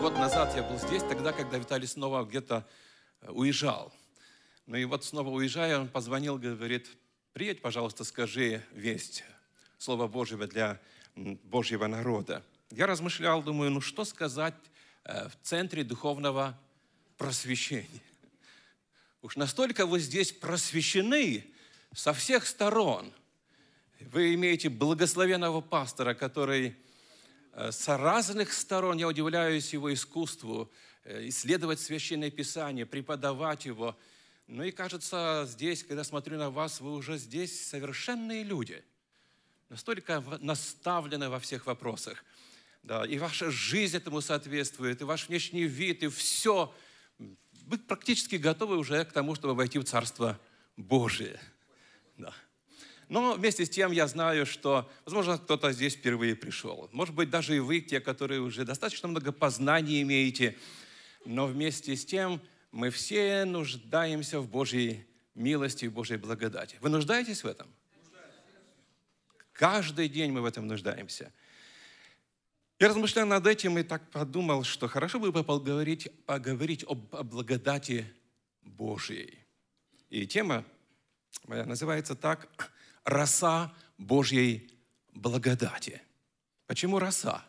год назад я был здесь, тогда, когда Виталий снова где-то э, уезжал. Ну и вот снова уезжая, он позвонил, говорит, приедь, пожалуйста, скажи весть, Слово Божьего для Божьего народа. Я размышлял, думаю, ну что сказать э, в центре духовного просвещения? Уж настолько вы здесь просвещены со всех сторон. Вы имеете благословенного пастора, который с разных сторон. Я удивляюсь его искусству э, исследовать Священное Писание, преподавать его. Ну и кажется, здесь, когда смотрю на вас, вы уже здесь совершенные люди. Настолько наставлены во всех вопросах. Да, и ваша жизнь этому соответствует, и ваш внешний вид, и все. Вы практически готовы уже к тому, чтобы войти в Царство Божие. Да. Но вместе с тем я знаю, что, возможно, кто-то здесь впервые пришел. Может быть, даже и вы, те, которые уже достаточно много познаний имеете. Но вместе с тем мы все нуждаемся в Божьей милости и Божьей благодати. Вы нуждаетесь в этом? Каждый день мы в этом нуждаемся. Я размышлял над этим и так подумал, что хорошо бы поговорить, поговорить об, о благодати Божьей. И тема моя называется так роса Божьей благодати. Почему роса?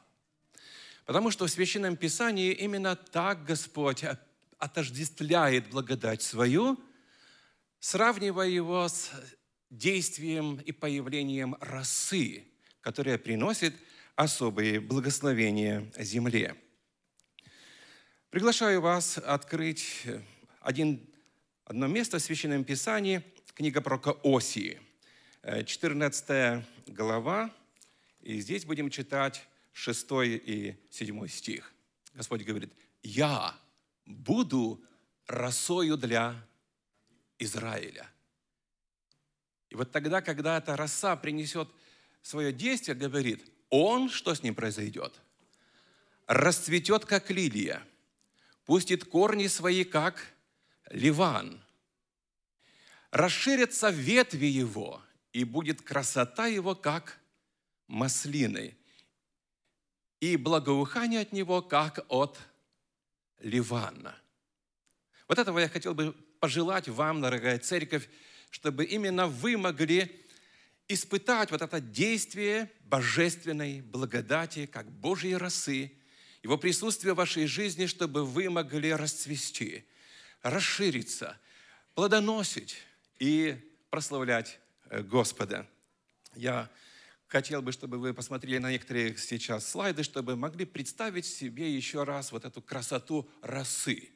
Потому что в Священном Писании именно так Господь отождествляет благодать свою, сравнивая его с действием и появлением росы, которая приносит особые благословения земле. Приглашаю вас открыть один, одно место в Священном Писании, книга пророка Осии – 14 глава, и здесь будем читать 6 и 7 стих. Господь говорит, «Я буду росою для Израиля». И вот тогда, когда эта роса принесет свое действие, говорит, он, что с ним произойдет? Расцветет, как лилия, пустит корни свои, как ливан, расширятся ветви его, и будет красота его, как маслины, и благоухание от него, как от Ливана. Вот этого я хотел бы пожелать вам, дорогая церковь, чтобы именно вы могли испытать вот это действие божественной благодати, как Божьей росы, его присутствие в вашей жизни, чтобы вы могли расцвести, расшириться, плодоносить и прославлять Господа. Я хотел бы, чтобы вы посмотрели на некоторые сейчас слайды, чтобы могли представить себе еще раз вот эту красоту росы,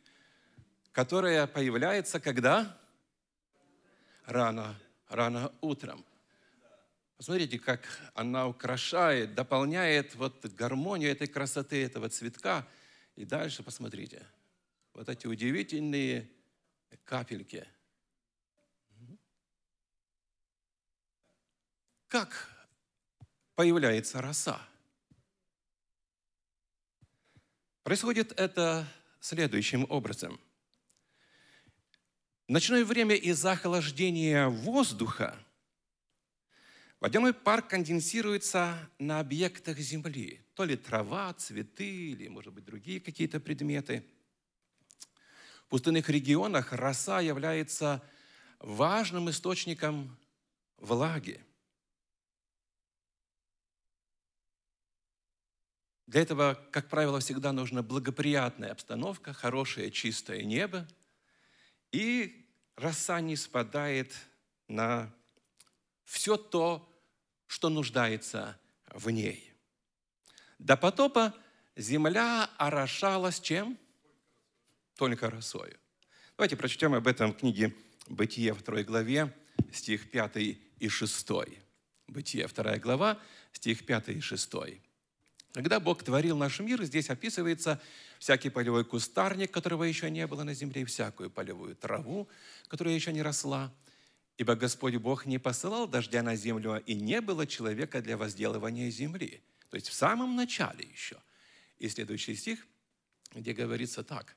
которая появляется когда? Рано, рано утром. Посмотрите, как она украшает, дополняет вот гармонию этой красоты, этого цветка. И дальше посмотрите. Вот эти удивительные капельки – Как появляется роса? Происходит это следующим образом. В ночное время из-за охлаждения воздуха водяной пар конденсируется на объектах Земли. То ли трава, цветы, или, может быть, другие какие-то предметы. В пустынных регионах роса является важным источником влаги. Для этого, как правило, всегда нужна благоприятная обстановка, хорошее чистое небо, и роса не спадает на все то, что нуждается в ней. До потопа земля орошалась чем? Только росою. Давайте прочтем об этом в книге «Бытие» второй главе, стих 5 и 6. Бытие, вторая глава, стих 5 и 6. Когда Бог творил наш мир, здесь описывается всякий полевой кустарник, которого еще не было на земле, и всякую полевую траву, которая еще не росла. Ибо Господь Бог не посылал дождя на землю, и не было человека для возделывания земли. То есть в самом начале еще. И следующий стих, где говорится так.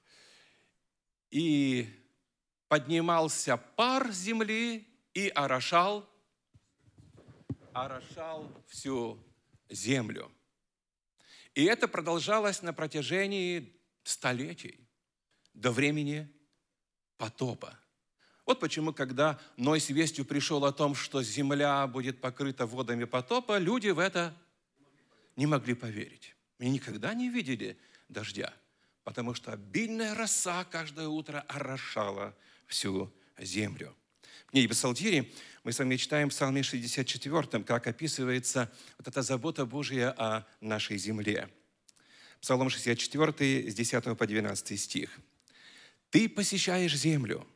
«И поднимался пар земли и орошал, орошал всю землю». И это продолжалось на протяжении столетий до времени потопа. Вот почему, когда Ной с вестью пришел о том, что земля будет покрыта водами потопа, люди в это не могли поверить. И никогда не видели дождя, потому что обильная роса каждое утро орошала всю землю. Книге Псалтири мы с вами читаем в Псалме 64, как описывается вот эта забота Божья о нашей земле. Псалом 64, с 10 по 12 стих. «Ты посещаешь землю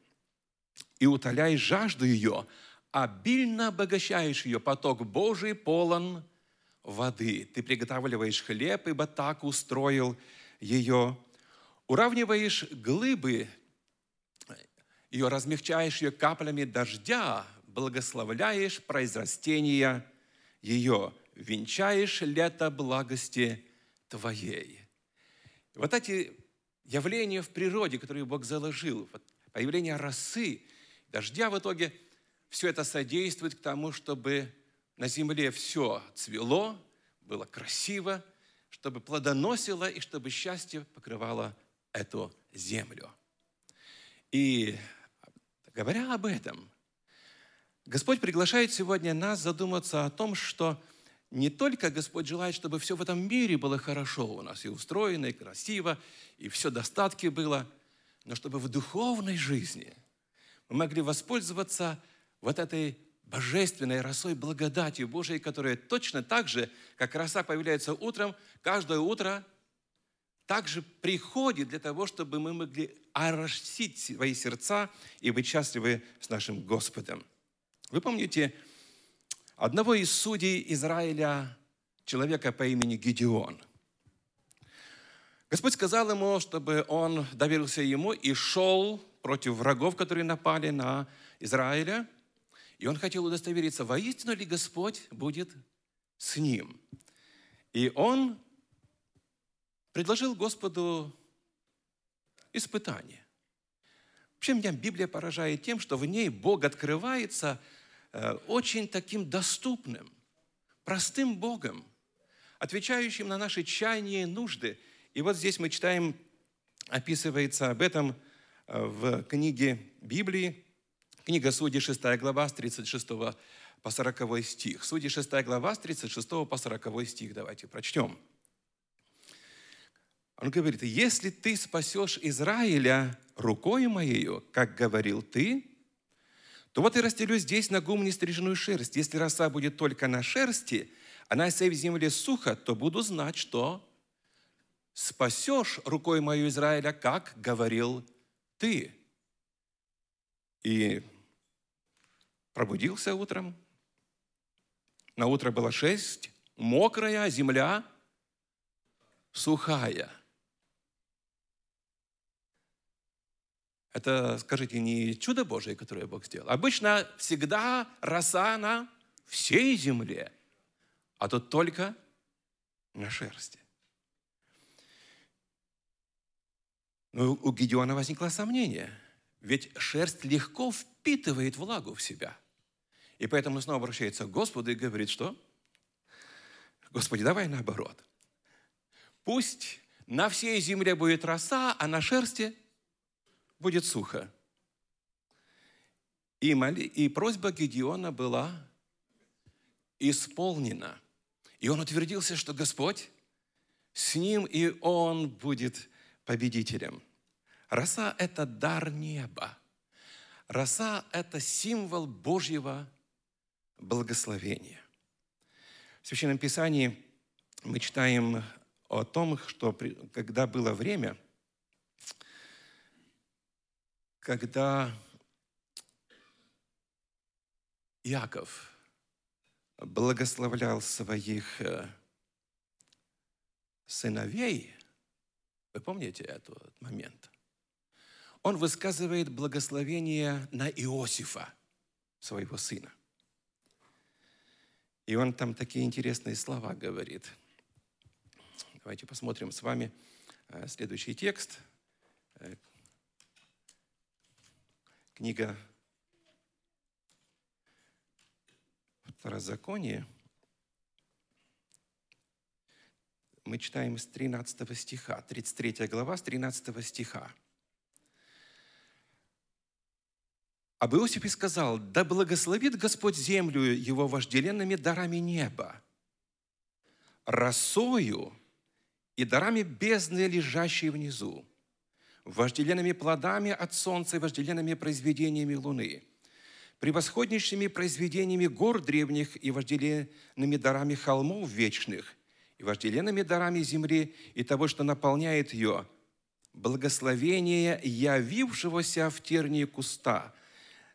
и утоляешь жажду ее, обильно обогащаешь ее, поток Божий полон воды. Ты приготавливаешь хлеб, ибо так устроил ее. Уравниваешь глыбы, ее размягчаешь ее каплями дождя, благословляешь произрастение ее, венчаешь лето благости Твоей. Вот эти явления в природе, которые Бог заложил, появление росы, дождя в итоге, все это содействует к тому, чтобы на земле все цвело, было красиво, чтобы плодоносило и чтобы счастье покрывало эту землю. И говоря об этом, Господь приглашает сегодня нас задуматься о том, что не только Господь желает, чтобы все в этом мире было хорошо у нас, и устроено, и красиво, и все достатки было, но чтобы в духовной жизни мы могли воспользоваться вот этой божественной росой благодатью Божией, которая точно так же, как роса появляется утром, каждое утро также приходит для того, чтобы мы могли оросить свои сердца и быть счастливы с нашим Господом. Вы помните одного из судей Израиля, человека по имени Гедеон. Господь сказал ему, чтобы он доверился ему и шел против врагов, которые напали на Израиля. И он хотел удостовериться, воистину ли Господь будет с ним. И он предложил Господу испытание. Вообще меня Библия поражает тем, что в ней Бог открывается – Э, очень таким доступным, простым Богом, отвечающим на наши чаяния и нужды. И вот здесь мы читаем, описывается об этом э, в книге Библии, книга Судьи 6 глава с 36 по 40 стих. Судьи 6 глава с 36 по 40 стих. Давайте прочтем. Он говорит, если ты спасешь Израиля рукой моею, как говорил ты, то вот и расстелю здесь на гум нестриженную шерсть. Если роса будет только на шерсти, а на всей земле сухо, то буду знать, что спасешь рукой мою Израиля, как говорил ты. И пробудился утром. На утро было шесть, мокрая земля, сухая – Это, скажите, не чудо Божие, которое Бог сделал. Обычно всегда роса на всей земле, а тут только на шерсти. Но у Гедеона возникло сомнение, ведь шерсть легко впитывает влагу в себя. И поэтому снова обращается к Господу и говорит, что? Господи, давай наоборот. Пусть на всей земле будет роса, а на шерсти будет сухо. И, моли, и просьба Гедеона была исполнена. И он утвердился, что Господь с ним, и он будет победителем. Роса – это дар неба. Роса – это символ Божьего благословения. В Священном Писании мы читаем о том, что когда было время – когда Иаков благословлял своих э, сыновей, вы помните этот момент? Он высказывает благословение на Иосифа, своего сына. И он там такие интересные слова говорит. Давайте посмотрим с вами э, следующий текст, э, Книга Второзаконие, мы читаем с 13 стиха, 33 глава, с 13 стиха. Об Иосифе сказал, «Да благословит Господь землю его вожделенными дарами неба, росою и дарами бездны, лежащей внизу, вожделенными плодами от солнца и вожделенными произведениями луны, превосходнейшими произведениями гор древних и вожделенными дарами холмов вечных, и вожделенными дарами земли и того, что наполняет ее, благословение явившегося в тернии куста,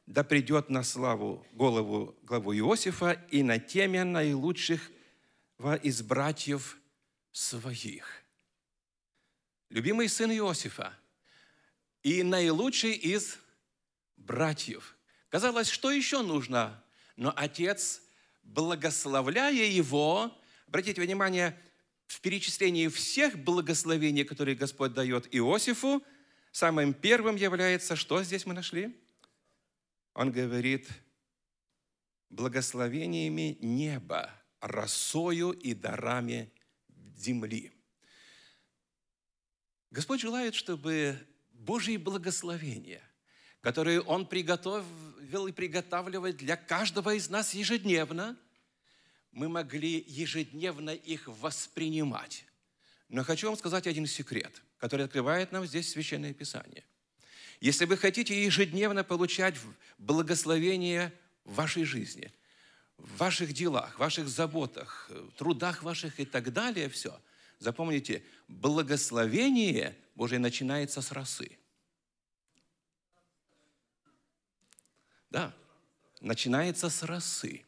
да придет на славу голову главу Иосифа и на теме наилучших из братьев своих. Любимый сын Иосифа и наилучший из братьев. Казалось, что еще нужно? Но отец, благословляя его, обратите внимание, в перечислении всех благословений, которые Господь дает Иосифу, самым первым является, что здесь мы нашли? Он говорит, благословениями неба, росою и дарами земли. Господь желает, чтобы Божьи благословения, которые Он приготовил и приготавливает для каждого из нас ежедневно, мы могли ежедневно их воспринимать. Но хочу вам сказать один секрет, который открывает нам здесь Священное Писание. Если вы хотите ежедневно получать благословение в вашей жизни, в ваших делах, в ваших заботах, в трудах ваших и так далее, все, запомните, благословение Божие начинается с росы. Да, начинается с росы.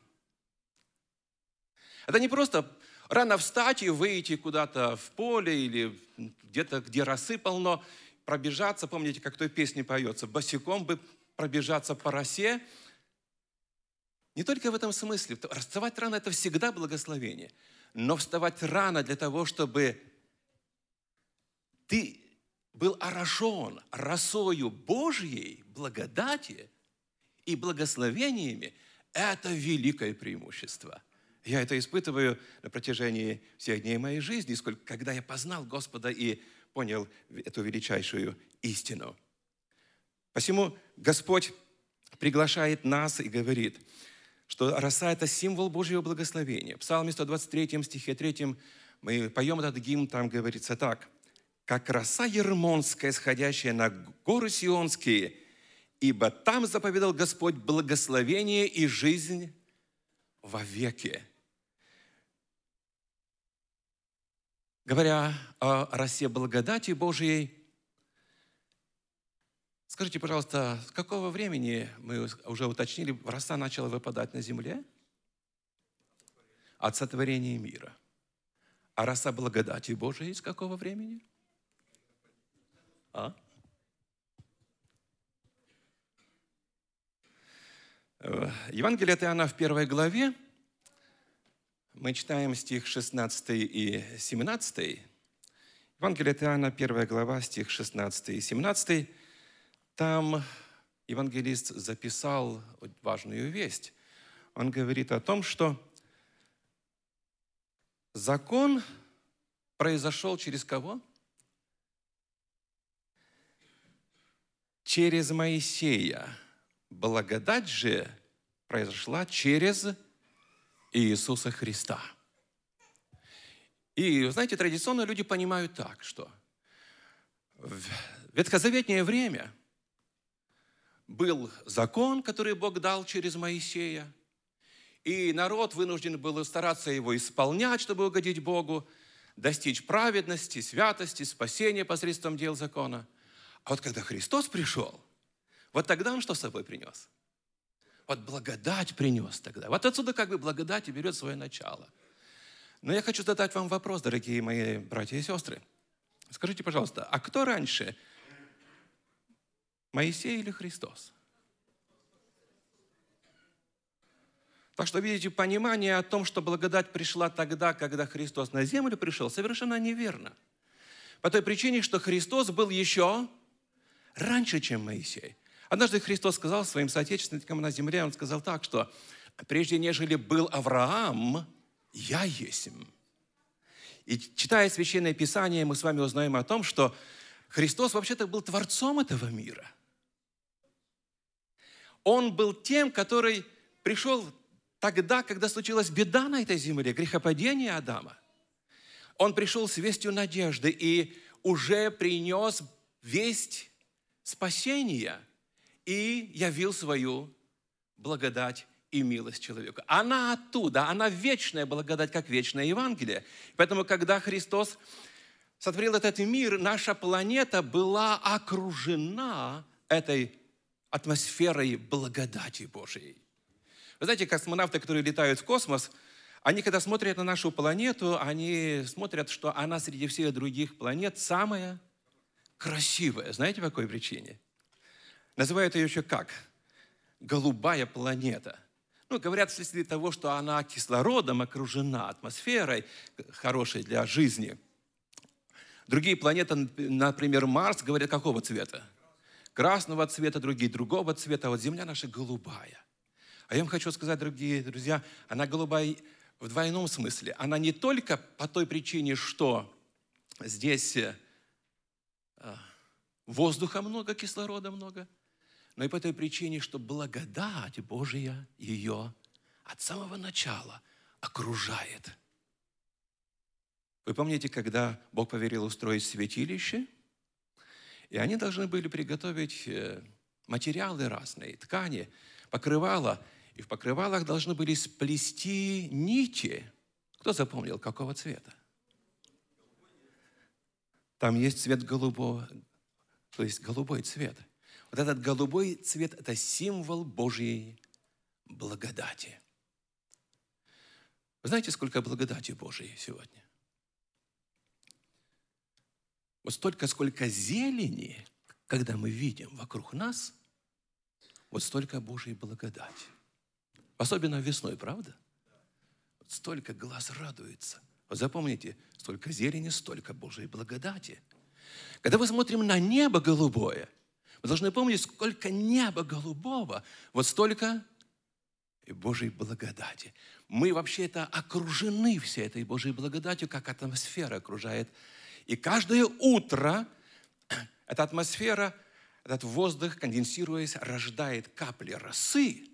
Это не просто рано встать и выйти куда-то в поле или где-то, где росы полно, пробежаться. Помните, как в той песне поется? Босиком бы пробежаться по росе. Не только в этом смысле. Вставать рано – это всегда благословение. Но вставать рано для того, чтобы ты был орошен росою Божьей благодати и благословениями, это великое преимущество. Я это испытываю на протяжении всех дней моей жизни, сколько, когда я познал Господа и понял эту величайшую истину. Посему Господь приглашает нас и говорит, что роса – это символ Божьего благословения. В Псалме 123 стихе 3 мы поем этот гимн, там говорится так – как роса ермонская, сходящая на горы Сионские, ибо там заповедал Господь благословение и жизнь во веке. Говоря о росе благодати Божьей, скажите, пожалуйста, с какого времени, мы уже уточнили, роса начала выпадать на земле? От сотворения мира. А роса благодати Божией с какого времени? А? Э, Евангелие от Иоанна в первой главе, мы читаем стих 16 и 17. Евангелие от Иоанна, первая глава, стих 16 и 17. Там евангелист записал важную весть. Он говорит о том, что закон произошел через кого? через Моисея. Благодать же произошла через Иисуса Христа. И, знаете, традиционно люди понимают так, что в ветхозаветнее время был закон, который Бог дал через Моисея, и народ вынужден был стараться его исполнять, чтобы угодить Богу, достичь праведности, святости, спасения посредством дел закона – а вот когда Христос пришел, вот тогда Он что с собой принес? Вот благодать принес тогда. Вот отсюда как бы благодать и берет свое начало. Но я хочу задать вам вопрос, дорогие мои братья и сестры. Скажите, пожалуйста, а кто раньше? Моисей или Христос? Так что, видите, понимание о том, что благодать пришла тогда, когда Христос на землю пришел, совершенно неверно. По той причине, что Христос был еще раньше, чем Моисей. Однажды Христос сказал своим соотечественникам на земле, Он сказал так, что прежде нежели был Авраам, я есть. И читая Священное Писание, мы с вами узнаем о том, что Христос вообще-то был творцом этого мира. Он был тем, который пришел тогда, когда случилась беда на этой земле, грехопадение Адама. Он пришел с вестью надежды и уже принес весть спасения и явил свою благодать и милость человеку. Она оттуда, она вечная благодать, как вечное Евангелие. Поэтому, когда Христос сотворил этот мир, наша планета была окружена этой атмосферой благодати Божией. Вы знаете, космонавты, которые летают в космос, они, когда смотрят на нашу планету, они смотрят, что она среди всех других планет самая красивая. Знаете, по какой причине? Называют ее еще как? Голубая планета – ну, говорят, вследствие того, что она кислородом окружена, атмосферой хорошей для жизни. Другие планеты, например, Марс, говорят, какого цвета? Красного цвета, другие другого цвета, а вот Земля наша голубая. А я вам хочу сказать, дорогие друзья, она голубая в двойном смысле. Она не только по той причине, что здесь э, воздуха много, кислорода много – но и по той причине, что благодать Божия ее от самого начала окружает. Вы помните, когда Бог поверил устроить святилище, и они должны были приготовить э, материалы разные, ткани, покрывала, и в покрывалах должны были сплести нити. Кто запомнил, какого цвета? Там есть цвет голубого, то есть голубой цвет. Вот этот голубой цвет – это символ Божьей благодати. Вы знаете, сколько благодати Божьей сегодня? Вот столько, сколько зелени, когда мы видим вокруг нас, вот столько Божьей благодати. Особенно весной, правда? Вот столько глаз радуется. Вот запомните, столько зелени, столько Божьей благодати. Когда мы смотрим на небо голубое – мы должны помнить, сколько неба голубого, вот столько и Божьей благодати. Мы вообще это окружены всей этой Божьей благодатью, как атмосфера окружает. И каждое утро эта атмосфера, этот воздух, конденсируясь, рождает капли росы.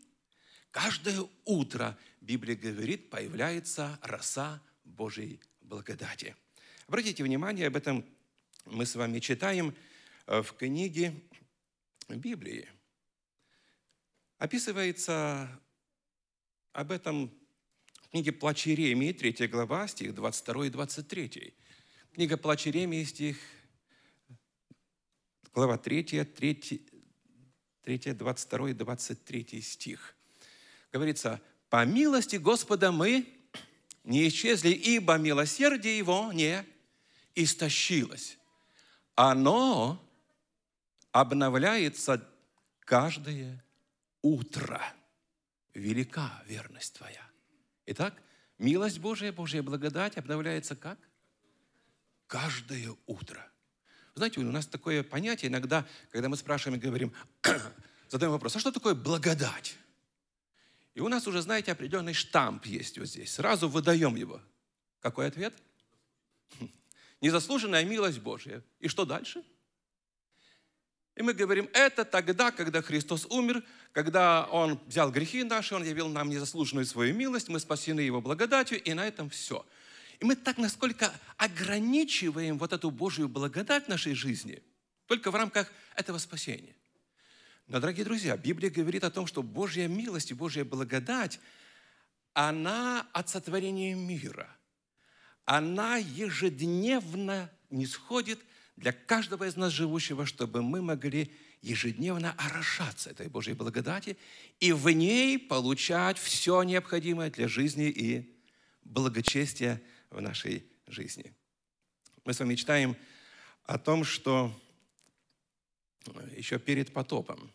Каждое утро, Библия говорит, появляется роса Божьей благодати. Обратите внимание, об этом мы с вами читаем э, в книге Библии. Описывается об этом в книге Плач Иеремии, 3 глава, стих 22 и 23. Книга Плач Иеремии, стих, глава 3, 3, 3, 22 и 23 стих. Говорится, «По милости Господа мы не исчезли, ибо милосердие Его не истощилось. Оно обновляется каждое утро. Велика верность Твоя. Итак, милость Божия, Божья благодать обновляется как? Каждое утро. Знаете, у нас такое понятие иногда, когда мы спрашиваем и говорим, задаем вопрос, а что такое благодать? И у нас уже, знаете, определенный штамп есть вот здесь. Сразу выдаем его. Какой ответ? Незаслуженная милость Божья. И что дальше? И мы говорим, это тогда, когда Христос умер, когда Он взял грехи наши, Он явил нам незаслуженную свою милость, мы спасены Его благодатью, и на этом все. И мы так насколько ограничиваем вот эту Божью благодать в нашей жизни, только в рамках этого спасения. Но, дорогие друзья, Библия говорит о том, что Божья милость и Божья благодать, она от сотворения мира. Она ежедневно не сходит – для каждого из нас живущего, чтобы мы могли ежедневно орошаться этой Божьей благодати и в ней получать все необходимое для жизни и благочестия в нашей жизни. Мы с вами читаем о том, что еще перед потопом,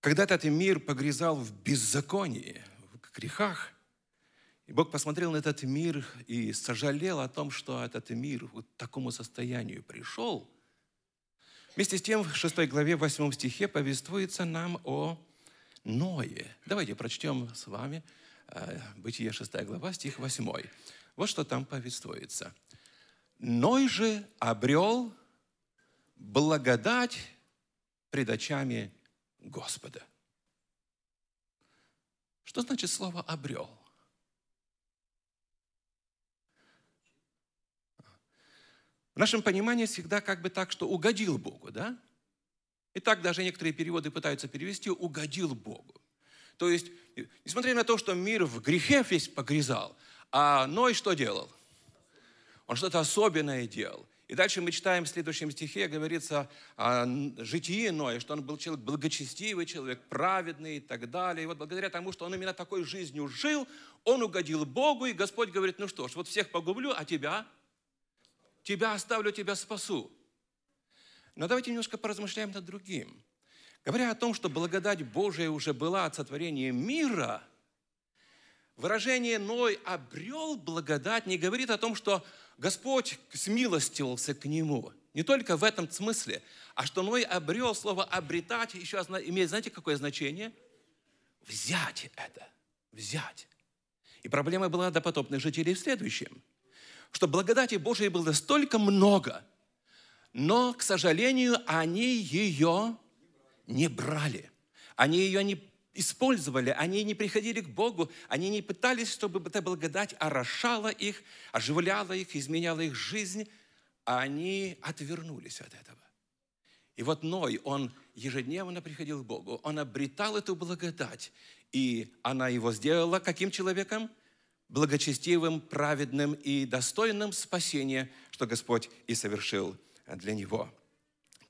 когда этот мир погрязал в беззаконии, в грехах – и Бог посмотрел на этот мир и сожалел о том, что этот мир к такому состоянию пришел. Вместе с тем в 6 главе 8 стихе повествуется нам о Ное. Давайте прочтем с вами Бытие 6 глава, стих 8. Вот что там повествуется. Ной же обрел благодать пред очами Господа. Что значит слово «обрел»? В нашем понимании всегда как бы так, что угодил Богу, да? И так даже некоторые переводы пытаются перевести «угодил Богу». То есть, несмотря на то, что мир в грехе весь погрязал, а Ной что делал? Он что-то особенное делал. И дальше мы читаем в следующем стихе, говорится о житии Ноя, что он был человек благочестивый, человек праведный и так далее. И вот благодаря тому, что он именно такой жизнью жил, он угодил Богу, и Господь говорит, ну что ж, вот всех погублю, а тебя? Тебя оставлю, тебя спасу. Но давайте немножко поразмышляем над другим. Говоря о том, что благодать Божия уже была от сотворения мира, выражение «Ной обрел благодать» не говорит о том, что Господь смилостивился к нему. Не только в этом смысле, а что Ной обрел слово «обретать» еще имеет, знаете, какое значение? Взять это, взять. И проблема была допотопных жителей в следующем, что благодати Божией было столько много, но, к сожалению, они ее не брали. Они ее не использовали, они не приходили к Богу, они не пытались, чтобы эта благодать орошала их, оживляла их, изменяла их жизнь, а они отвернулись от этого. И вот Ной, он ежедневно приходил к Богу, он обретал эту благодать, и она его сделала каким человеком? Благочестивым, праведным и достойным спасения, что Господь и совершил для него.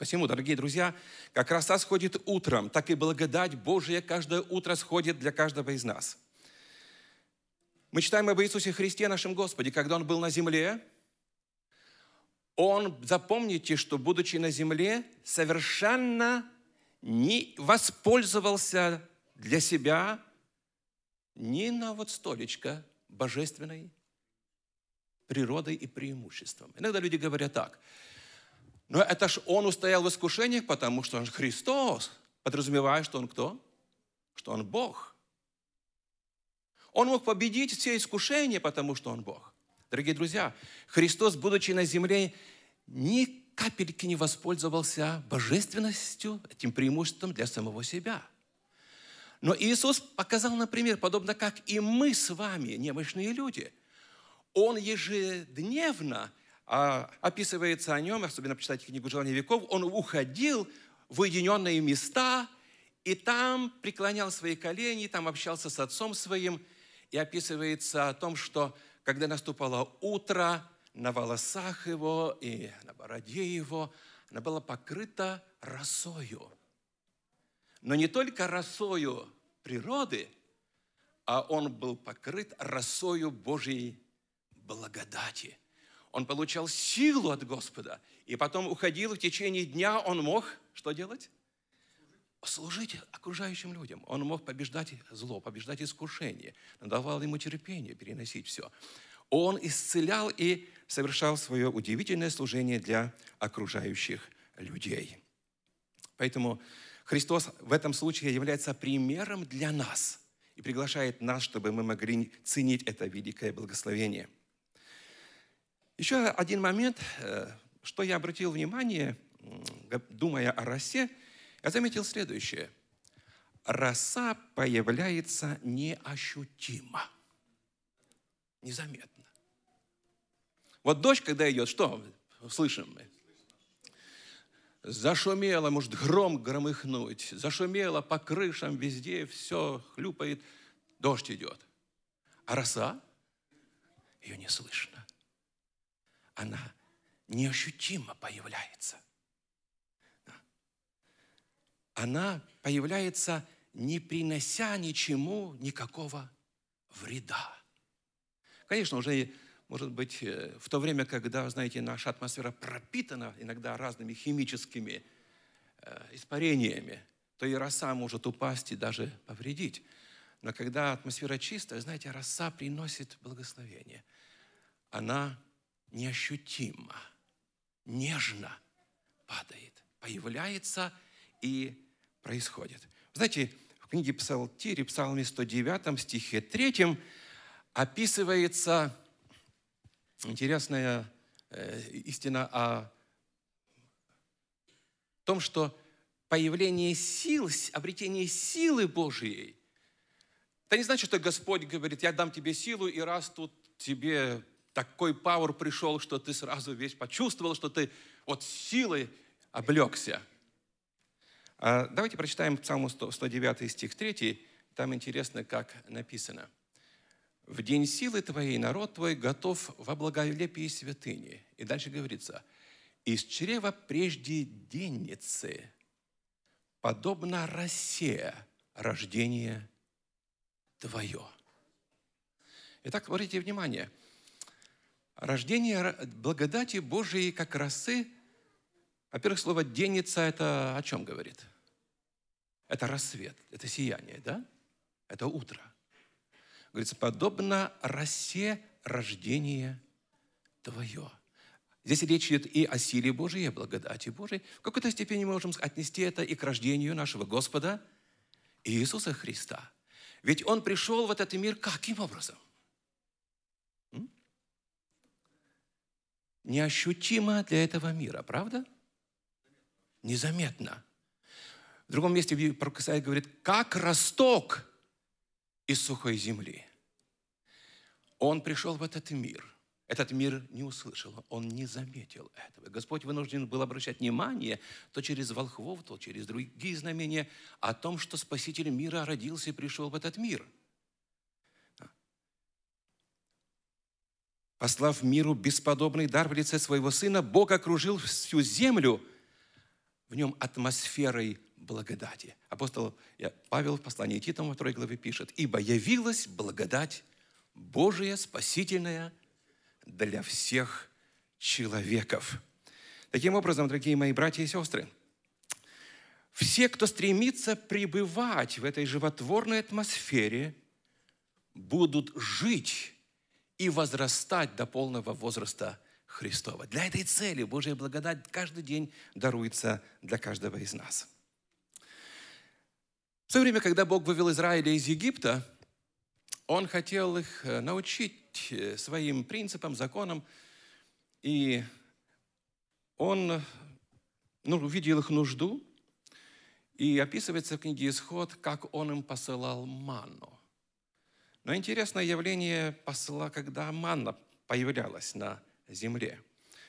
Посему, дорогие друзья, как роса сходит утром, так и благодать Божия каждое утро сходит для каждого из нас. Мы читаем об Иисусе Христе, нашем Господе, когда Он был на земле, Он, запомните, что, будучи на земле, совершенно не воспользовался для себя ни на вот столечко божественной природой и преимуществом. Иногда люди говорят так – но это ж он устоял в искушениях, потому что он Христос, подразумевая, что он кто? Что он Бог. Он мог победить все искушения, потому что он Бог. Дорогие друзья, Христос, будучи на земле, ни капельки не воспользовался божественностью, этим преимуществом для самого себя. Но Иисус показал, например, подобно как и мы с вами, немощные люди. Он ежедневно а, описывается о нем, особенно почитайте книгу «Желание веков», он уходил в уединенные места, и там преклонял свои колени, там общался с отцом своим, и описывается о том, что когда наступало утро, на волосах его и на бороде его она была покрыта росою. Но не только росою природы, а он был покрыт росою Божьей благодати – он получал силу от Господа. И потом уходил в течение дня, он мог что делать? Служить окружающим людям. Он мог побеждать зло, побеждать искушение. Давал ему терпение переносить все. Он исцелял и совершал свое удивительное служение для окружающих людей. Поэтому Христос в этом случае является примером для нас и приглашает нас, чтобы мы могли ценить это великое благословение – еще один момент, э, что я обратил внимание, думая о росе, я заметил следующее. Роса появляется неощутимо, незаметно. Вот дождь, когда идет, что слышим мы? Зашумело, может гром громыхнуть, зашумело по крышам, везде все хлюпает, дождь идет. А роса, ее не слышно она неощутимо появляется. Она появляется, не принося ничему никакого вреда. Конечно, уже, может быть, э, в то время, когда, знаете, наша атмосфера пропитана иногда разными химическими э, испарениями, то и роса может упасть и даже повредить. Но когда атмосфера чистая, знаете, роса приносит благословение. Она неощутимо, нежно падает, появляется и происходит. Знаете, в книге Псалтири, Псалме 109, стихе 3 описывается интересная э, истина о том, что появление сил, обретение силы Божией, это не значит, что Господь говорит, я дам тебе силу, и раз тут тебе такой пауэр пришел, что ты сразу весь почувствовал, что ты вот силой облегся. А давайте прочитаем Псалму 109 стих 3. Там интересно, как написано. «В день силы твоей народ твой готов во благолепии святыни». И дальше говорится, «Из чрева прежде денницы, подобно росе рождение твое». Итак, обратите внимание, рождение благодати Божией как росы, во-первых, слово «денница» это о чем говорит? Это рассвет, это сияние, да? Это утро. Говорится, подобно росе рождения твое. Здесь речь идет и о силе Божией, и о благодати Божией. В какой-то степени мы можем отнести это и к рождению нашего Господа Иисуса Христа. Ведь Он пришел в этот мир каким образом? Неощутимо для этого мира, правда? Незаметно. В другом месте пророк Исаия говорит, как росток из сухой земли. Он пришел в этот мир. Этот мир не услышал, он не заметил этого. Господь вынужден был обращать внимание то через волхвов, то через другие знамения о том, что Спаситель мира родился и пришел в этот мир. Послав миру бесподобный дар в лице своего Сына, Бог окружил всю землю в нем атмосферой благодати. Апостол Павел в послании Титам во второй главе пишет, «Ибо явилась благодать Божия, спасительная для всех человеков». Таким образом, дорогие мои братья и сестры, все, кто стремится пребывать в этой животворной атмосфере, будут жить и возрастать до полного возраста Христова. Для этой цели Божья благодать каждый день даруется для каждого из нас. В свое время, когда Бог вывел Израиля из Египта, Он хотел их э, научить э, своим принципам, законам, и Он ну, увидел их нужду, и описывается в книге «Исход», как Он им посылал манну. Но интересное явление посла, когда манна появлялась на земле.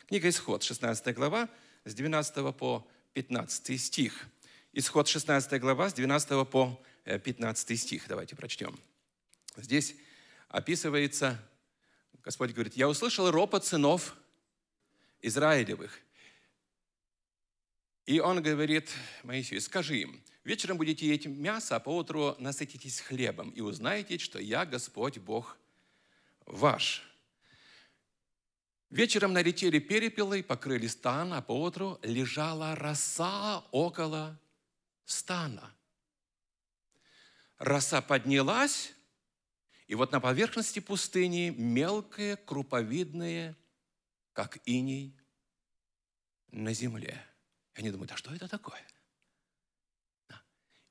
Книга «Исход», 16 глава, с 12 по 15 стих – Исход 16 глава, с 12 по 15 э, стих. Давайте прочтем. Здесь описывается, Господь говорит, «Я услышал ропот сынов Израилевых». И он говорит Моисею, скажи им, вечером будете есть мясо, а поутру насытитесь хлебом, и узнаете, что я Господь Бог ваш. Вечером налетели перепелы, покрыли стан, а поутру лежала роса около стана. Роса поднялась, и вот на поверхности пустыни мелкое, круповидное, как иней на земле. И они думают, а что это такое?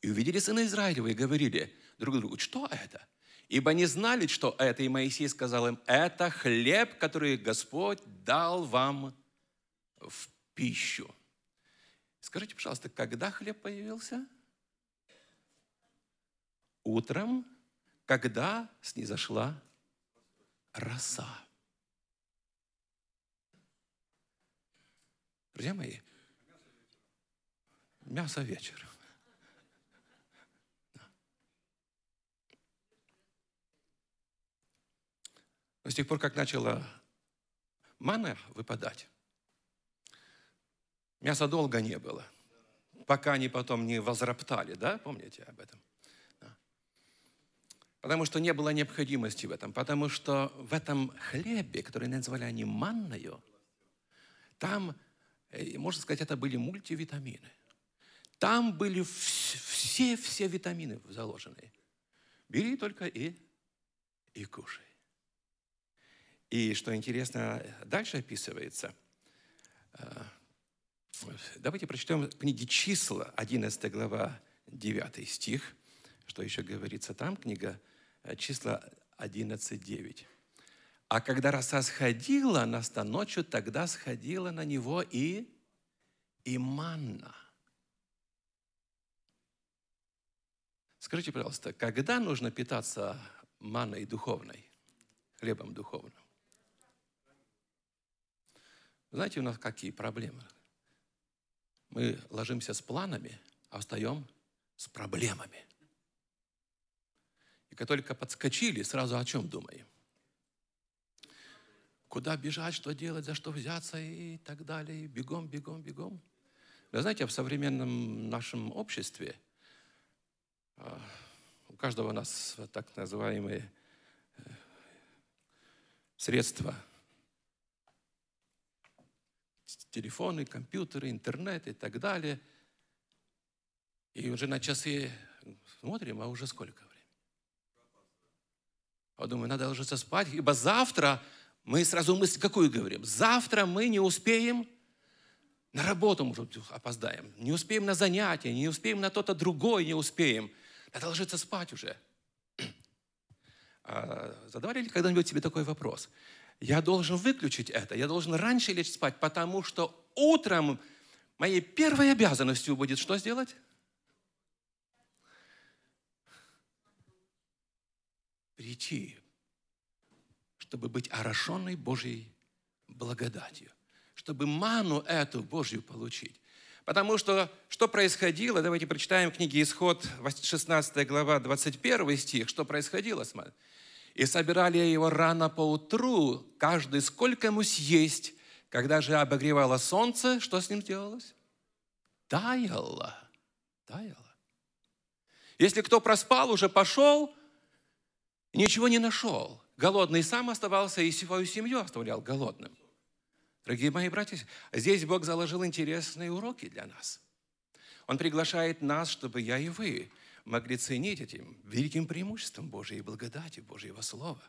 И увидели сына Израилева и говорили друг другу, что это? Ибо не знали, что это. И Моисей сказал им, это хлеб, который Господь дал вам в пищу. Скажите, пожалуйста, когда хлеб появился? Утром, когда снизошла роса. Друзья мои, мясо вечером. Но с тех пор, как начала мана выпадать, Мяса долго не было, пока они потом не возроптали, да, помните об этом? Да. Потому что не было необходимости в этом, потому что в этом хлебе, который назвали они манною, там, э, можно сказать, это были мультивитамины. Там были все-все витамины заложены. Бери только и, и кушай. И что интересно, дальше описывается э, – Давайте прочтем книги «Числа», 11 глава, 9 стих. Что еще говорится там? Книга э, «Числа» 11, 9. А когда роса сходила на ста ночью, тогда сходила на него и, и манна. Скажите, пожалуйста, когда нужно питаться манной духовной, хлебом духовным? Знаете, у нас какие проблемы? Мы ложимся с планами, а встаем с проблемами. И как только подскочили, сразу о чем думаем? Куда бежать, что делать, за что взяться и так далее. Бегом, бегом, бегом. Вы знаете, в современном нашем обществе а, у каждого у нас так называемые э, средства телефоны, компьютеры, интернет и так далее. И уже на часы смотрим, а уже сколько времени? Я думаю, надо ложиться спать, ибо завтра мы сразу мысль какую говорим? Завтра мы не успеем на работу, может опоздаем, не успеем на занятия, не успеем на то-то другое, не успеем. Надо ложиться спать уже. А задавали ли когда-нибудь себе такой вопрос? Я должен выключить это, я должен раньше лечь спать, потому что утром моей первой обязанностью будет что сделать? Прийти, чтобы быть орошенной Божьей благодатью, чтобы ману эту Божью получить. Потому что что происходило, давайте прочитаем книги Исход, 16 глава, 21 стих, что происходило с маной и собирали его рано по утру, каждый сколько ему съесть. Когда же обогревало солнце, что с ним делалось? Таяло. Таяло. Если кто проспал, уже пошел, ничего не нашел. Голодный сам оставался и свою семью оставлял голодным. Дорогие мои братья, здесь Бог заложил интересные уроки для нас. Он приглашает нас, чтобы я и вы могли ценить этим великим преимуществом Божьей благодати, Божьего Слова.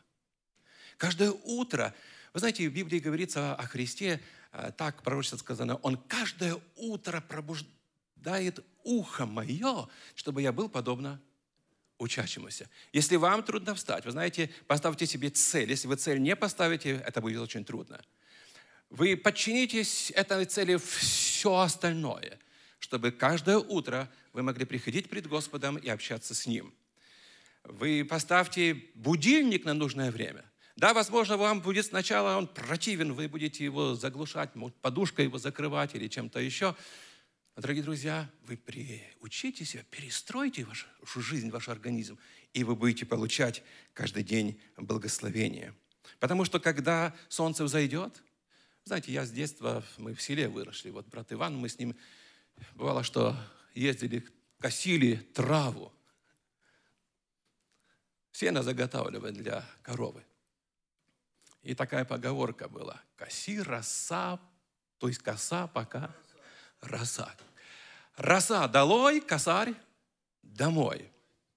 Каждое утро, вы знаете, в Библии говорится о Христе, э, так пророчество сказано, Он каждое утро пробуждает ухо мое, чтобы я был подобно учащемуся. Если вам трудно встать, вы знаете, поставьте себе цель. Если вы цель не поставите, это будет очень трудно. Вы подчинитесь этой цели все остальное, чтобы каждое утро вы могли приходить пред Господом и общаться с Ним. Вы поставьте будильник на нужное время. Да, возможно, вам будет сначала он противен, вы будете его заглушать, может, подушкой его закрывать или чем-то еще. Но, дорогие друзья, вы приучите себя, перестройте вашу жизнь, ваш организм, и вы будете получать каждый день благословение. Потому что когда солнце взойдет, знаете, я с детства, мы в селе выросли, вот брат Иван, мы с ним, бывало, что ездили, косили траву. Сено заготавливали для коровы. И такая поговорка была. Коси роса, то есть коса пока роса. Роса долой, косарь домой.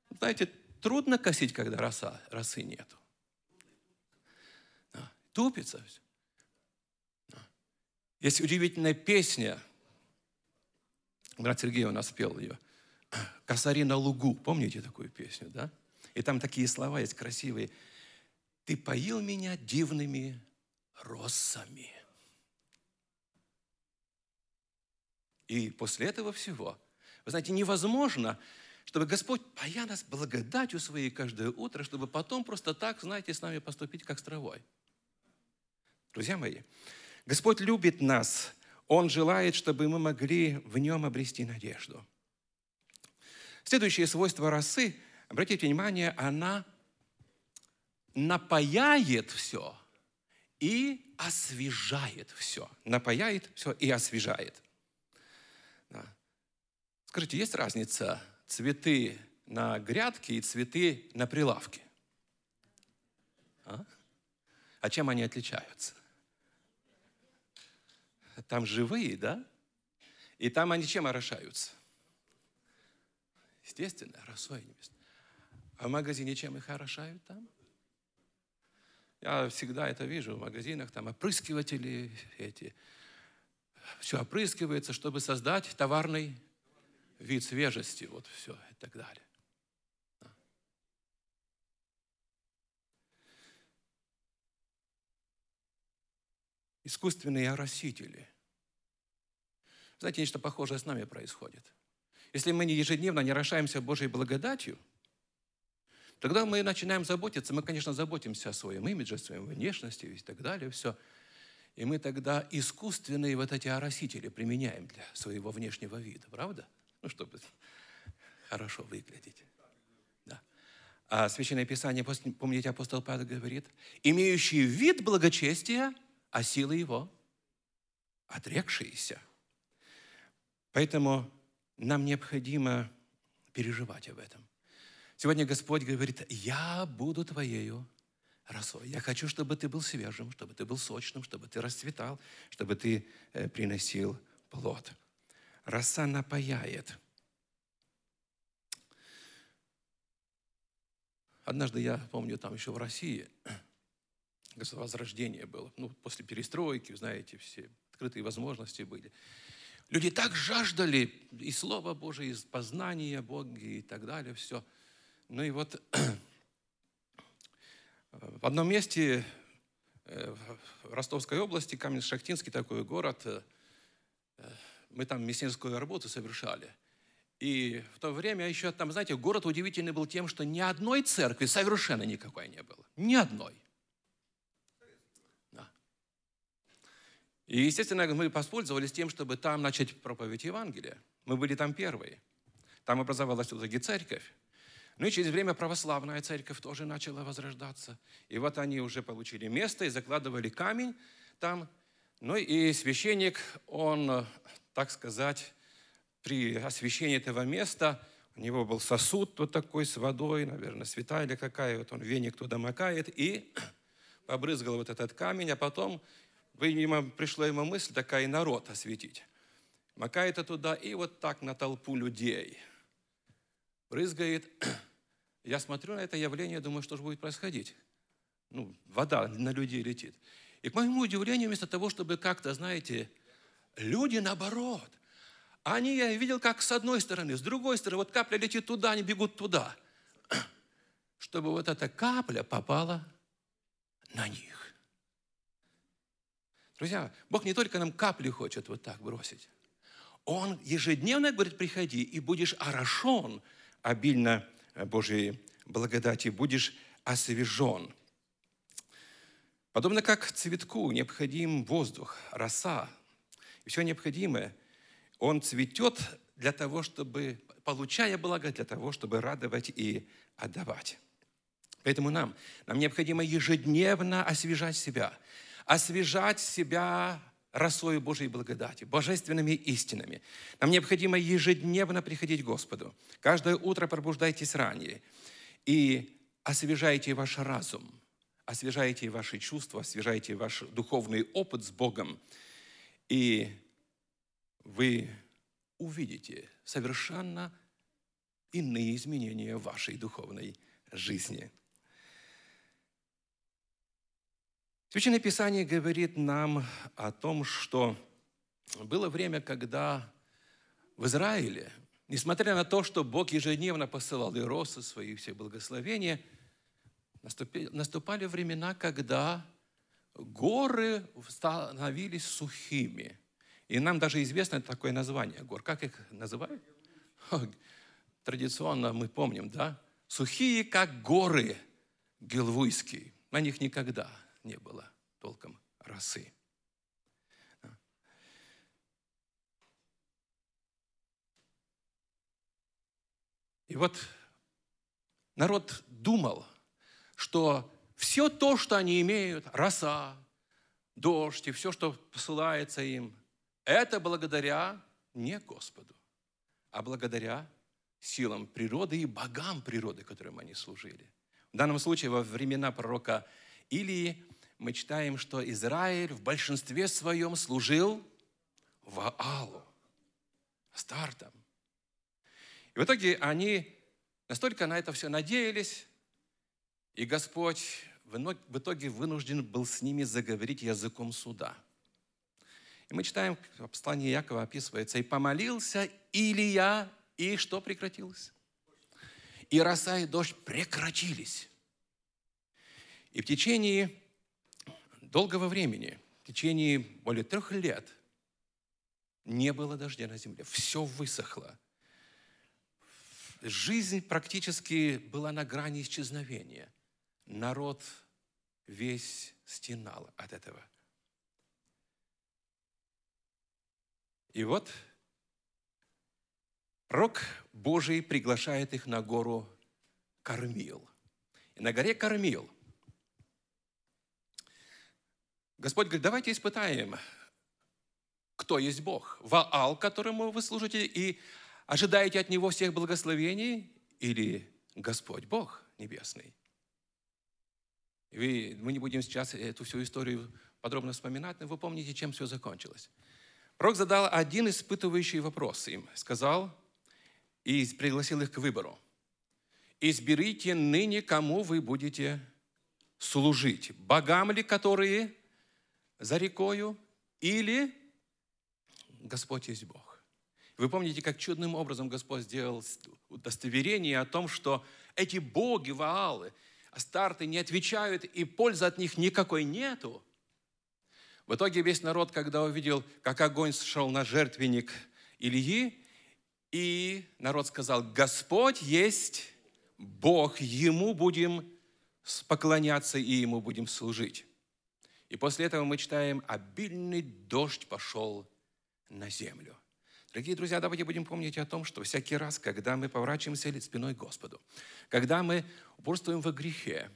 Знаете, трудно косить, когда роса, росы нету. Тупится все. Есть удивительная песня – Брат Сергей у нас пел ее. «Косари на лугу». Помните такую песню, да? И там такие слова есть красивые. «Ты поил меня дивными росами». И после этого всего, вы знаете, невозможно, чтобы Господь поя нас благодатью своей каждое утро, чтобы потом просто так, знаете, с нами поступить, как с травой. Друзья мои, Господь любит нас он желает, чтобы мы могли в нем обрести надежду. Следующее свойство росы, обратите внимание, она напаяет все и освежает все. Напаяет все и освежает. Да. Скажите, есть разница цветы на грядке и цветы на прилавке? А, а чем они отличаются? Там живые, да? И там они чем орошаются? Естественно, росой небесной. А в магазине чем их орошают там? Я всегда это вижу в магазинах, там опрыскиватели эти. Все опрыскивается, чтобы создать товарный вид свежести, вот все и так далее. искусственные оросители. Знаете, нечто похожее с нами происходит. Если мы не ежедневно не орошаемся Божьей благодатью, тогда мы начинаем заботиться. Мы, конечно, заботимся о своем имидже, о своей внешности и так далее, все. И мы тогда искусственные вот эти оросители применяем для своего внешнего вида, правда? Ну, чтобы хорошо выглядеть. Да. А Священное Писание, помните, апостол Павел говорит, имеющий вид благочестия, а силы его отрекшиеся. Поэтому нам необходимо переживать об этом. Сегодня Господь говорит, я буду твоею росой. Я хочу, чтобы ты был свежим, чтобы ты был сочным, чтобы ты расцветал, чтобы ты э, приносил плод. Роса напаяет. Однажды я помню, там еще в России возрождение было. Ну, после перестройки, знаете, все открытые возможности были. Люди так жаждали и Слова Божие, и познания Бога и так далее, все. Ну и вот в одном месте э, в Ростовской области, Каменск-Шахтинский такой город, э, мы там мясницкую работу совершали. И в то время еще там, знаете, город удивительный был тем, что ни одной церкви совершенно никакой не было. Ни одной. И, естественно, мы воспользовались тем, чтобы там начать проповедь Евангелия. Мы были там первые. Там образовалась в итоге церковь. Ну и через время православная церковь тоже начала возрождаться. И вот они уже получили место и закладывали камень там. Ну и священник, он, так сказать, при освящении этого места, у него был сосуд вот такой с водой, наверное, святая или какая, вот он веник туда макает и побрызгал вот этот камень, а потом Видимо, пришла ему мысль такая и народ осветить. Макает туда и вот так на толпу людей. Брызгает. Я смотрю на это явление, думаю, что же будет происходить. Ну, вода на людей летит. И к моему удивлению, вместо того, чтобы как-то, знаете, люди наоборот. Они, я видел, как с одной стороны, с другой стороны, вот капля летит туда, они бегут туда. Чтобы вот эта капля попала на них. Друзья, Бог не только нам капли хочет вот так бросить. Он ежедневно говорит, приходи, и будешь орошен обильно Божьей благодати, будешь освежен. Подобно как цветку необходим воздух, роса, и все необходимое. Он цветет для того, чтобы, получая благо, для того, чтобы радовать и отдавать. Поэтому нам, нам необходимо ежедневно освежать себя – освежать себя росою Божьей благодати, божественными истинами. Нам необходимо ежедневно приходить к Господу. Каждое утро пробуждайтесь ранее и освежайте ваш разум, освежайте ваши чувства, освежайте ваш духовный опыт с Богом. И вы увидите совершенно иные изменения в вашей духовной жизни – Священное Писание говорит нам о том, что было время, когда в Израиле, несмотря на то, что Бог ежедневно посылал и росы свои, все благословения, наступали времена, когда горы становились сухими. И нам даже известно такое название гор. Как их называют? Традиционно мы помним, да? Сухие, как горы гелвуйские. На них никогда не было толком росы. И вот народ думал, что все то, что они имеют, роса, дождь и все, что посылается им, это благодаря не Господу, а благодаря силам природы и богам природы, которым они служили. В данном случае во времена пророка Илии мы читаем, что Израиль в большинстве своем служил Ваалу, стартом. И в итоге они настолько на это все надеялись, и Господь в итоге вынужден был с ними заговорить языком суда. И мы читаем, в послании Якова описывается, «И помолился Илия, и что прекратилось? И роса и дождь прекратились. И в течение долгого времени, в течение более трех лет не было дождя на земле. Все высохло. Жизнь практически была на грани исчезновения. Народ весь стенал от этого. И вот пророк Божий приглашает их на гору Кормил. И на горе Кормил Господь говорит, давайте испытаем, кто есть Бог. Ваал, которому вы служите, и ожидаете от Него всех благословений, или Господь Бог Небесный. Вы, мы не будем сейчас эту всю историю подробно вспоминать, но вы помните, чем все закончилось. Пророк задал один испытывающий вопрос им. Сказал и пригласил их к выбору. «Изберите ныне, кому вы будете служить. Богам ли, которые за рекою, или Господь есть Бог. Вы помните, как чудным образом Господь сделал удостоверение о том, что эти боги, Ваалы, Астарты не отвечают, и пользы от них никакой нету. В итоге весь народ, когда увидел, как огонь сошел на жертвенник Ильи, и народ сказал, Господь есть Бог, Ему будем поклоняться и Ему будем служить. И после этого мы читаем, обильный дождь пошел на землю. Дорогие друзья, давайте будем помнить о том, что всякий раз, когда мы поворачиваемся спиной к Господу, когда мы упорствуем во грехе,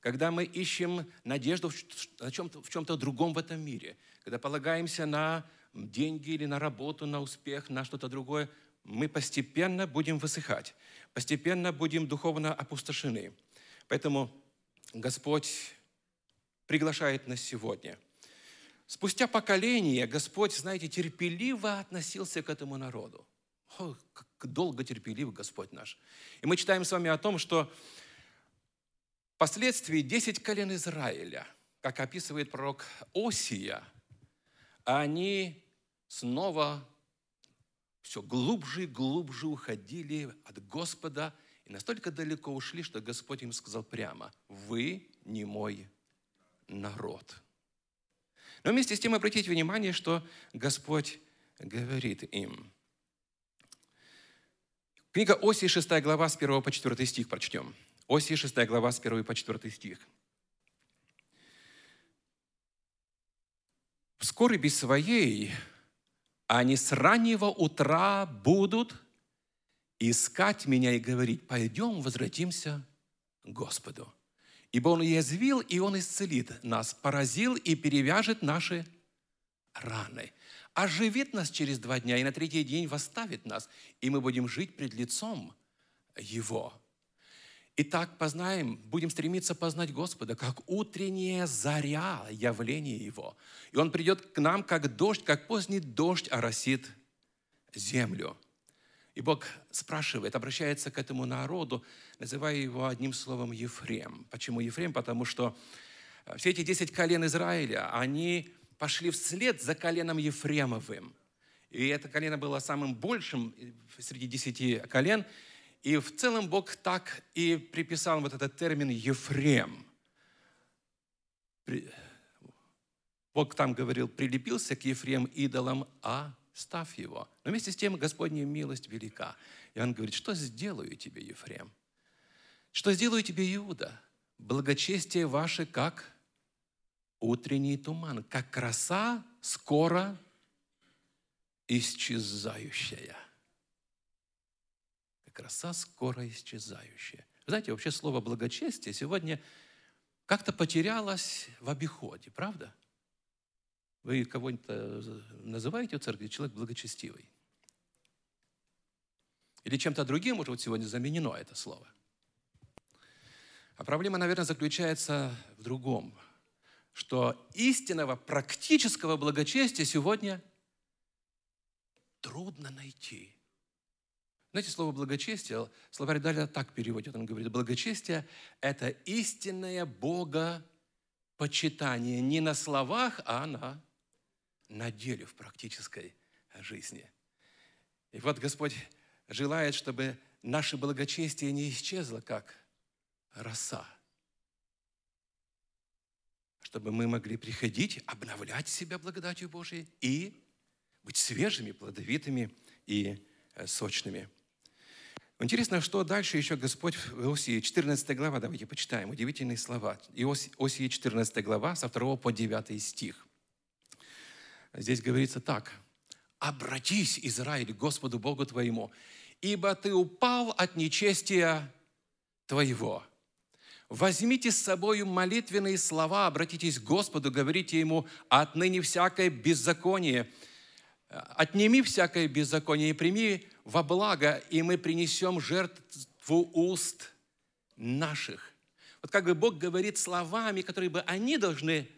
когда мы ищем надежду в чем-то, в чем-то другом в этом мире, когда полагаемся на деньги или на работу, на успех, на что-то другое, мы постепенно будем высыхать, постепенно будем духовно опустошены. Поэтому Господь приглашает нас сегодня. Спустя поколение Господь, знаете, терпеливо относился к этому народу. О, как долго терпелив Господь наш. И мы читаем с вами о том, что впоследствии 10 колен Израиля, как описывает пророк Осия, они снова все глубже и глубже уходили от Господа и настолько далеко ушли, что Господь им сказал прямо, «Вы не мой народ. Но вместе с тем обратите внимание, что Господь говорит им. Книга Оси, 6 глава, с 1 по 4 стих прочтем. Оси, 6 глава, с 1 по 4 стих. «В скорби своей они с раннего утра будут искать меня и говорить, пойдем возвратимся к Господу. Ибо Он язвил, и Он исцелит нас, поразил и перевяжет наши раны. Оживит нас через два дня, и на третий день восставит нас, и мы будем жить пред лицом Его. Итак, познаем, будем стремиться познать Господа, как утренняя заря явление Его. И Он придет к нам, как дождь, как поздний дождь оросит землю. И Бог спрашивает, обращается к этому народу, называя его одним словом Ефрем. Почему Ефрем? Потому что э, все эти десять колен Израиля, они пошли вслед за коленом Ефремовым. И это колено было самым большим среди десяти колен. И в целом Бог так и приписал вот этот термин Ефрем. Бог там говорил, прилепился к Ефрем идолам, а став его. Но вместе с тем Господня милость велика. И он говорит, что сделаю тебе, Ефрем? Что сделаю тебе, Иуда? Благочестие ваше как утренний туман, как краса скоро исчезающая. Как краса скоро исчезающая. Знаете, вообще слово благочестие сегодня как-то потерялось в обиходе, правда? Вы кого-нибудь э, называете в церкви человек благочестивый? Или чем-то другим уже вот сегодня заменено это слово? А проблема, наверное, заключается в другом, что истинного практического благочестия сегодня трудно найти. Знаете, слово благочестие, словарь Даля так переводит, он говорит, благочестие – это истинное Бога почитание не на словах, а на на деле, в практической жизни. И вот Господь желает, чтобы наше благочестие не исчезло, как роса. чтобы мы могли приходить, обновлять себя благодатью Божией и быть свежими, плодовитыми и э, сочными. Интересно, что дальше еще Господь в Иосии 14 глава, давайте почитаем, удивительные слова. Иосии 14 глава, со 2 по 9 стих. Здесь говорится так. «Обратись, Израиль, Господу Богу твоему, ибо ты упал от нечестия твоего». Возьмите с собой молитвенные слова, обратитесь к Господу, говорите Ему, отныне всякое беззаконие, отними всякое беззаконие и прими во благо, и мы принесем жертву уст наших. Вот как бы Бог говорит словами, которые бы они должны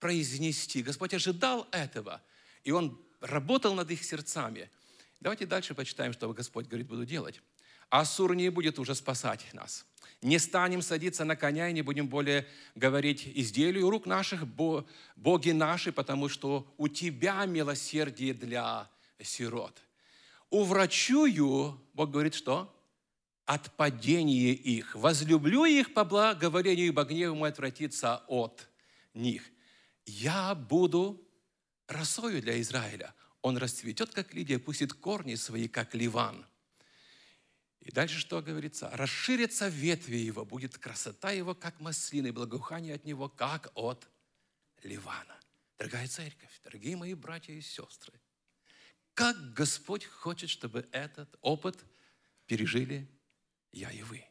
произнести. Господь ожидал этого, и Он работал над их сердцами. Давайте дальше почитаем, что Господь говорит, буду делать. Ассур не будет уже спасать нас. Не станем садиться на коня и не будем более говорить изделию рук наших, боги наши, потому что у Тебя милосердие для сирот уврачую, Бог говорит, что? От падения их. Возлюблю их по благоволению, ибо гнев мой отвратится от них. Я буду росою для Израиля. Он расцветет, как лидия, пустит корни свои, как ливан. И дальше что говорится? Расширятся ветви его, будет красота его, как маслины, благоухание от него, как от ливана. Дорогая церковь, дорогие мои братья и сестры, как Господь хочет, чтобы этот опыт пережили я и вы.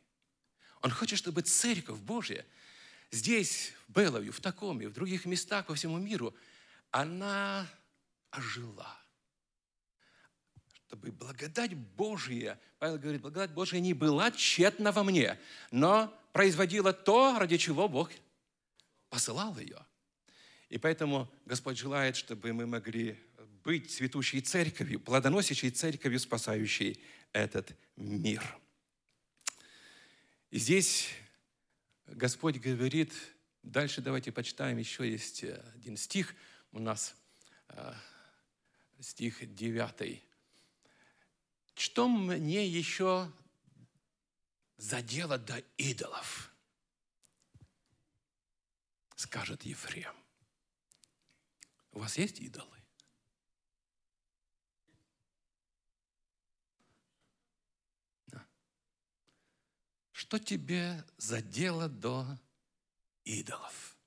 Он хочет, чтобы Церковь Божья здесь, в Белове, в таком и в других местах по всему миру, она ожила. Чтобы благодать Божья, Павел говорит, благодать Божья не была тщетна во мне, но производила то, ради чего Бог посылал ее. И поэтому Господь желает, чтобы мы могли быть цветущей церковью, плодоносящей церковью, спасающей этот мир. И здесь Господь говорит, дальше давайте почитаем, еще есть один стих у нас, э, стих 9. Что мне еще задело до идолов? Скажет Ефрем. У вас есть идолы? Что тебе задело до идолов?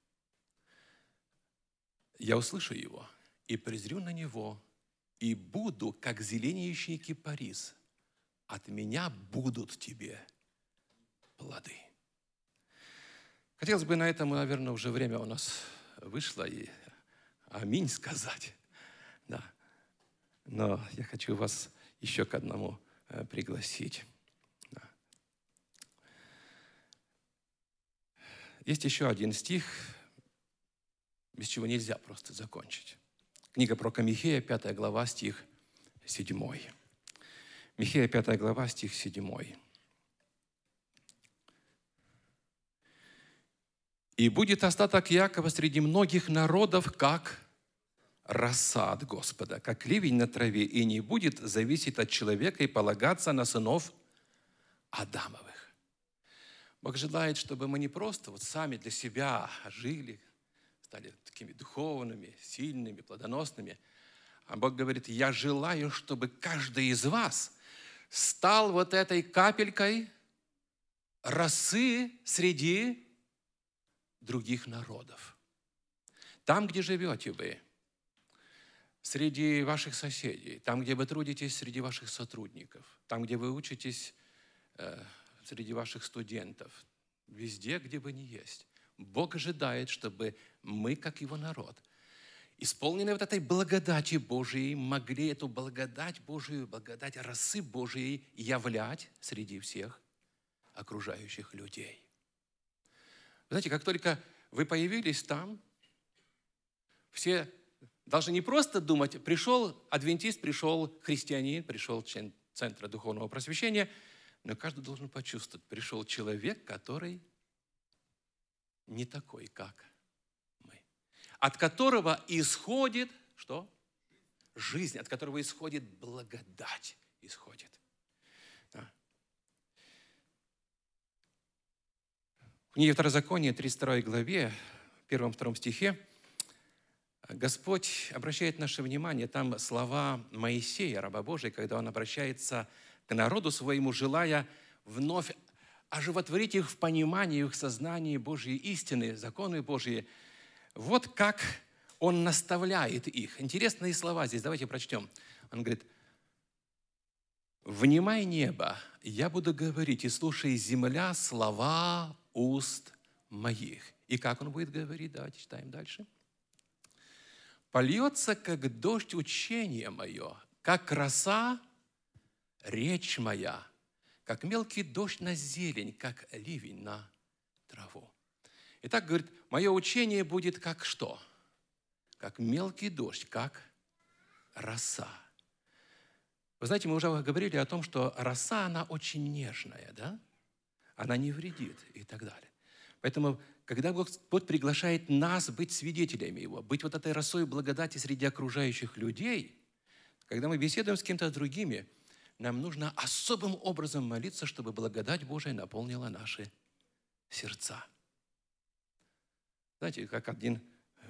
Я услышу его и презрю на него, и буду, как зеленеющий кипарис. От меня будут тебе плоды. Хотелось бы на этом, наверное, уже время у нас вышло, и аминь сказать. Да. Но я хочу вас еще к одному э, пригласить. Есть еще один стих, без чего нельзя просто закончить. Книга про Михея, 5 глава, стих 7. Михея, 5 глава, стих 7. «И будет остаток Якова среди многих народов, как роса от Господа, как ливень на траве, и не будет зависеть от человека и полагаться на сынов Адамовых». Бог желает, чтобы мы не просто вот сами для себя жили, стали такими духовными, сильными, плодоносными, а Бог говорит, я желаю, чтобы каждый из вас стал вот этой капелькой росы среди других народов. Там, где живете вы, среди ваших соседей, там, где вы трудитесь, среди ваших сотрудников, там, где вы учитесь э, среди ваших студентов, везде, где бы ни есть. Бог ожидает, чтобы мы, как Его народ, исполненные вот этой благодати Божией, могли эту благодать Божию, благодать росы Божией являть среди всех окружающих людей. знаете, как только вы появились там, все должны не просто думать, пришел адвентист, пришел христианин, пришел член Центра Духовного Просвещения – но каждый должен почувствовать, пришел человек, который не такой, как мы. От которого исходит, что? Жизнь, от которого исходит благодать, исходит. Да. В книге Второзакония, 32 главе, первом-втором стихе Господь обращает наше внимание, там слова Моисея, раба Божия, когда он обращается к народу своему, желая вновь оживотворить их в понимании, их сознании Божьей истины, законы Божьи. Вот как он наставляет их. Интересные слова здесь, давайте прочтем. Он говорит, «Внимай небо, я буду говорить, и слушай земля слова уст моих». И как он будет говорить? Давайте читаем дальше. «Польется, как дождь учение мое, как роса речь моя, как мелкий дождь на зелень, как ливень на траву». Итак, говорит, мое учение будет как что? Как мелкий дождь, как роса. Вы знаете, мы уже говорили о том, что роса, она очень нежная, да? Она не вредит и так далее. Поэтому когда Господь приглашает нас быть свидетелями Его, быть вот этой росой благодати среди окружающих людей, когда мы беседуем с кем-то другими, нам нужно особым образом молиться, чтобы благодать Божия наполнила наши сердца. Знаете, как один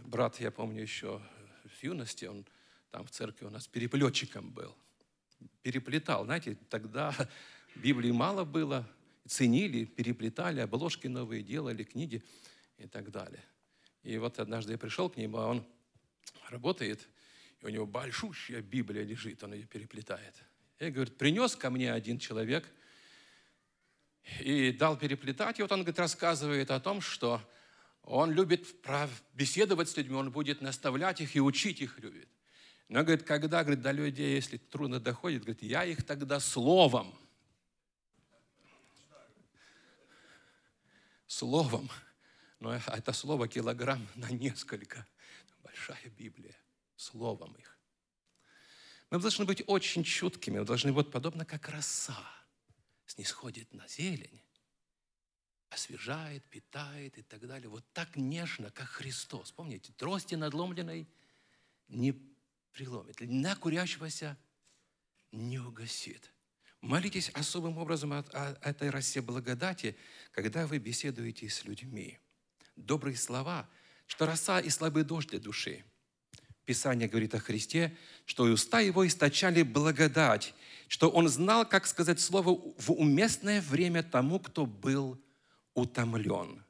брат, я помню еще в юности, он там в церкви у нас переплетчиком был. Переплетал. Знаете, тогда Библии мало было, ценили, переплетали, обложки новые делали, книги и так далее. И вот однажды я пришел к нему, а он работает, и у него большущая Библия лежит, он ее переплетает. Я говорю, принес ко мне один человек и дал переплетать. И вот он говорит, рассказывает о том, что он любит беседовать с людьми, он будет наставлять их и учить их любит. Но, говорит, когда, говорит, до людей, если трудно доходит, говорит, я их тогда словом словом. Но это слово килограмм на несколько. Большая Библия. Словом их. Мы должны быть очень чуткими. Мы должны быть подобно как роса. Снисходит на зелень, освежает, питает и так далее. Вот так нежно, как Христос. Помните, трости надломленной не приломит. На курящегося не угасит. Молитесь особым образом о, о этой росе благодати, когда вы беседуете с людьми. Добрые слова, что роса и слабый дождь для души. Писание говорит о Христе, что и уста его источали благодать, что он знал, как сказать слово в уместное время тому, кто был утомлен.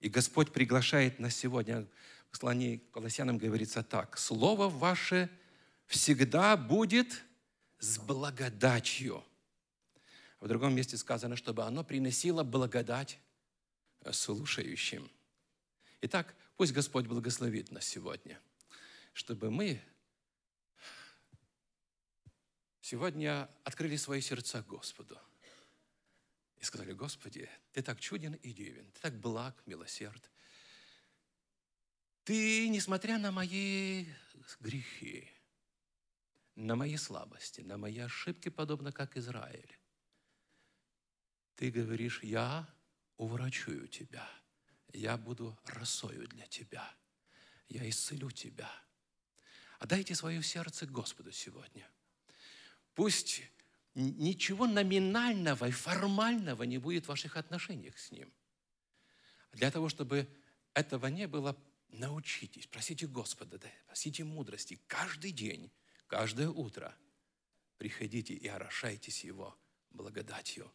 И Господь приглашает нас сегодня, в послании к Колоссянам говорится так, «Слово ваше всегда будет с благодатью. В другом месте сказано, чтобы оно приносило благодать слушающим. Итак, пусть Господь благословит нас сегодня, чтобы мы сегодня открыли свои сердца Господу и сказали, Господи, Ты так чуден и дивен, Ты так благ, милосерд. Ты, несмотря на мои грехи, на мои слабости, на мои ошибки, подобно как Израиль. Ты говоришь, я уврачую тебя, я буду росою для тебя, я исцелю тебя. Отдайте свое сердце Господу сегодня. Пусть ничего номинального и формального не будет в ваших отношениях с Ним. Для того, чтобы этого не было, научитесь, просите Господа, просите мудрости каждый день Каждое утро приходите и орошайтесь Его благодатью.